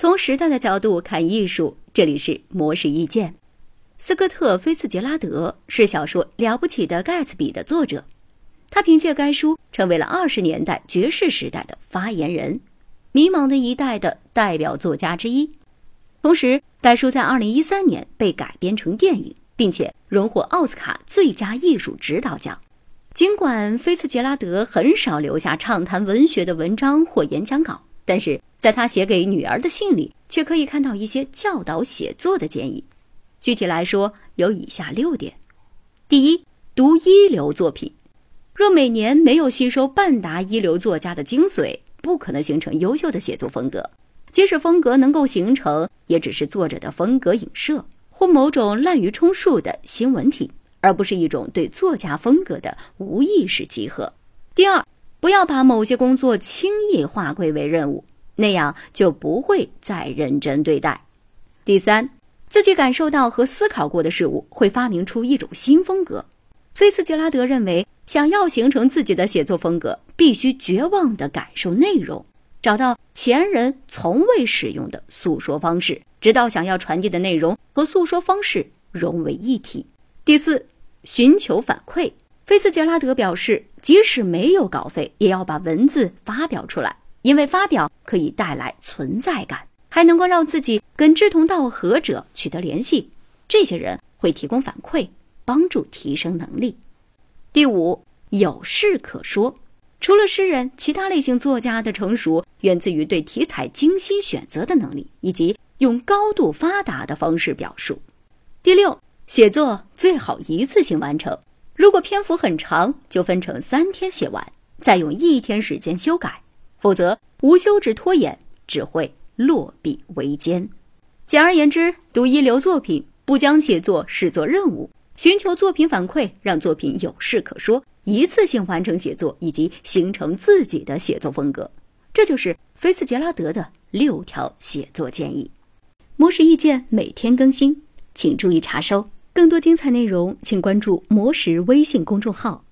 从时代的角度看艺术，这里是模式意见。斯科特·菲茨杰拉德是小说《了不起的盖茨比》的作者，他凭借该书成为了二十年代爵士时代的发言人，迷茫的一代的代表作家之一。同时，该书在二零一三年被改编成电影，并且荣获奥斯卡最佳艺术指导奖。尽管菲茨杰拉德很少留下畅谈文学的文章或演讲稿，但是在他写给女儿的信里，却可以看到一些教导写作的建议。具体来说，有以下六点：第一，读一流作品。若每年没有吸收半打一流作家的精髓，不可能形成优秀的写作风格。即使风格能够形成，也只是作者的风格影射或某种滥竽充数的新闻体。而不是一种对作家风格的无意识集合。第二，不要把某些工作轻易划归为任务，那样就不会再认真对待。第三，自己感受到和思考过的事物，会发明出一种新风格。菲茨杰拉德认为，想要形成自己的写作风格，必须绝望地感受内容，找到前人从未使用的诉说方式，直到想要传递的内容和诉说方式融为一体。第四，寻求反馈。菲茨杰拉德表示，即使没有稿费，也要把文字发表出来，因为发表可以带来存在感，还能够让自己跟志同道合者取得联系。这些人会提供反馈，帮助提升能力。第五，有事可说。除了诗人，其他类型作家的成熟源自于对题材精心选择的能力，以及用高度发达的方式表述。第六。写作最好一次性完成，如果篇幅很长，就分成三天写完，再用一天时间修改，否则无休止拖延只会落笔为艰。简而言之，读一流作品，不将写作视作任务，寻求作品反馈，让作品有事可说，一次性完成写作，以及形成自己的写作风格，这就是菲茨杰拉德的六条写作建议。模式意见每天更新，请注意查收。更多精彩内容，请关注“魔石”微信公众号。